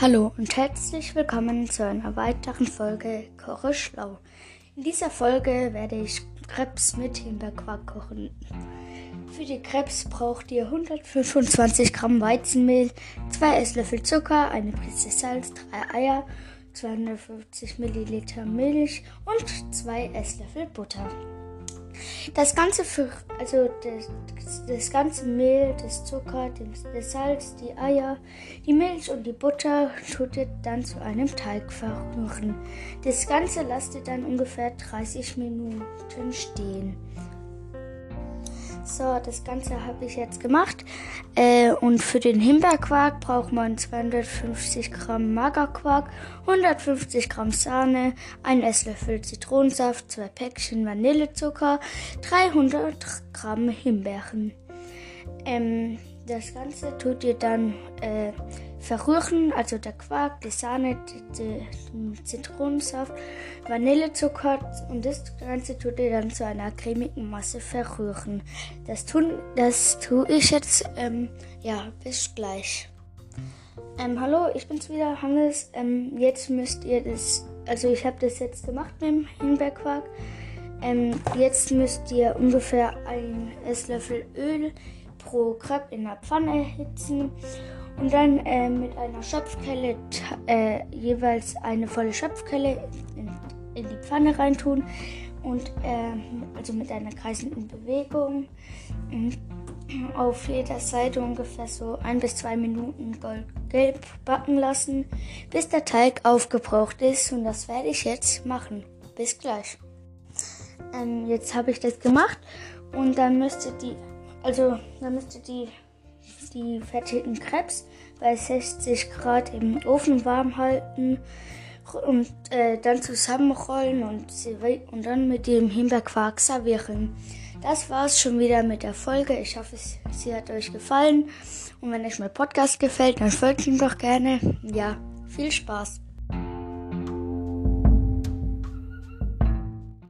Hallo und herzlich willkommen zu einer weiteren Folge Koche Schlau. In dieser Folge werde ich Krebs mit Himbeerquark kochen. Für die Krebs braucht ihr 125 Gramm Weizenmehl, 2 Esslöffel Zucker, eine Prise Salz, 3 Eier, 250 Milliliter Milch und 2 Esslöffel Butter. Das ganze, für, also das, das ganze Mehl, das Zucker, das Salz, die Eier, die Milch und die Butter tut ihr dann zu einem Teig verrühren. Das Ganze lasst ihr dann ungefähr 30 Minuten stehen. So, das Ganze habe ich jetzt gemacht. Äh, und für den Himbeerquark braucht man 250 Gramm Magerquark, 150 Gramm Sahne, ein Esslöffel Zitronensaft, zwei Päckchen Vanillezucker, 300 Gramm Himbeeren. Ähm, das Ganze tut ihr dann äh, verrühren, also der Quark, die Sahne, den Zitronensaft, Vanillezucker und das Ganze tut ihr dann zu einer cremigen Masse verrühren. Das tun, das tue ich jetzt, ähm, ja, bis gleich. Ähm, hallo, ich bin's wieder, Hannes. Ähm, jetzt müsst ihr das, also ich habe das jetzt gemacht mit dem Himbeerquark. Ähm, jetzt müsst ihr ungefähr ein Esslöffel Öl pro Crepe in der Pfanne erhitzen und dann äh, mit einer Schöpfkelle äh, jeweils eine volle Schöpfkelle in, in die Pfanne reintun und äh, also mit einer kreisenden Bewegung und auf jeder Seite ungefähr so ein bis zwei Minuten goldgelb backen lassen, bis der Teig aufgebraucht ist und das werde ich jetzt machen. Bis gleich. Ähm, jetzt habe ich das gemacht und dann müsste die also dann müsst ihr die, die fertigen Krebs bei 60 Grad im Ofen warm halten und äh, dann zusammenrollen und, und dann mit dem Himbeerquark servieren. Das war's schon wieder mit der Folge. Ich hoffe, sie hat euch gefallen. Und wenn euch mein Podcast gefällt, dann folgt ihm doch gerne. Ja, viel Spaß.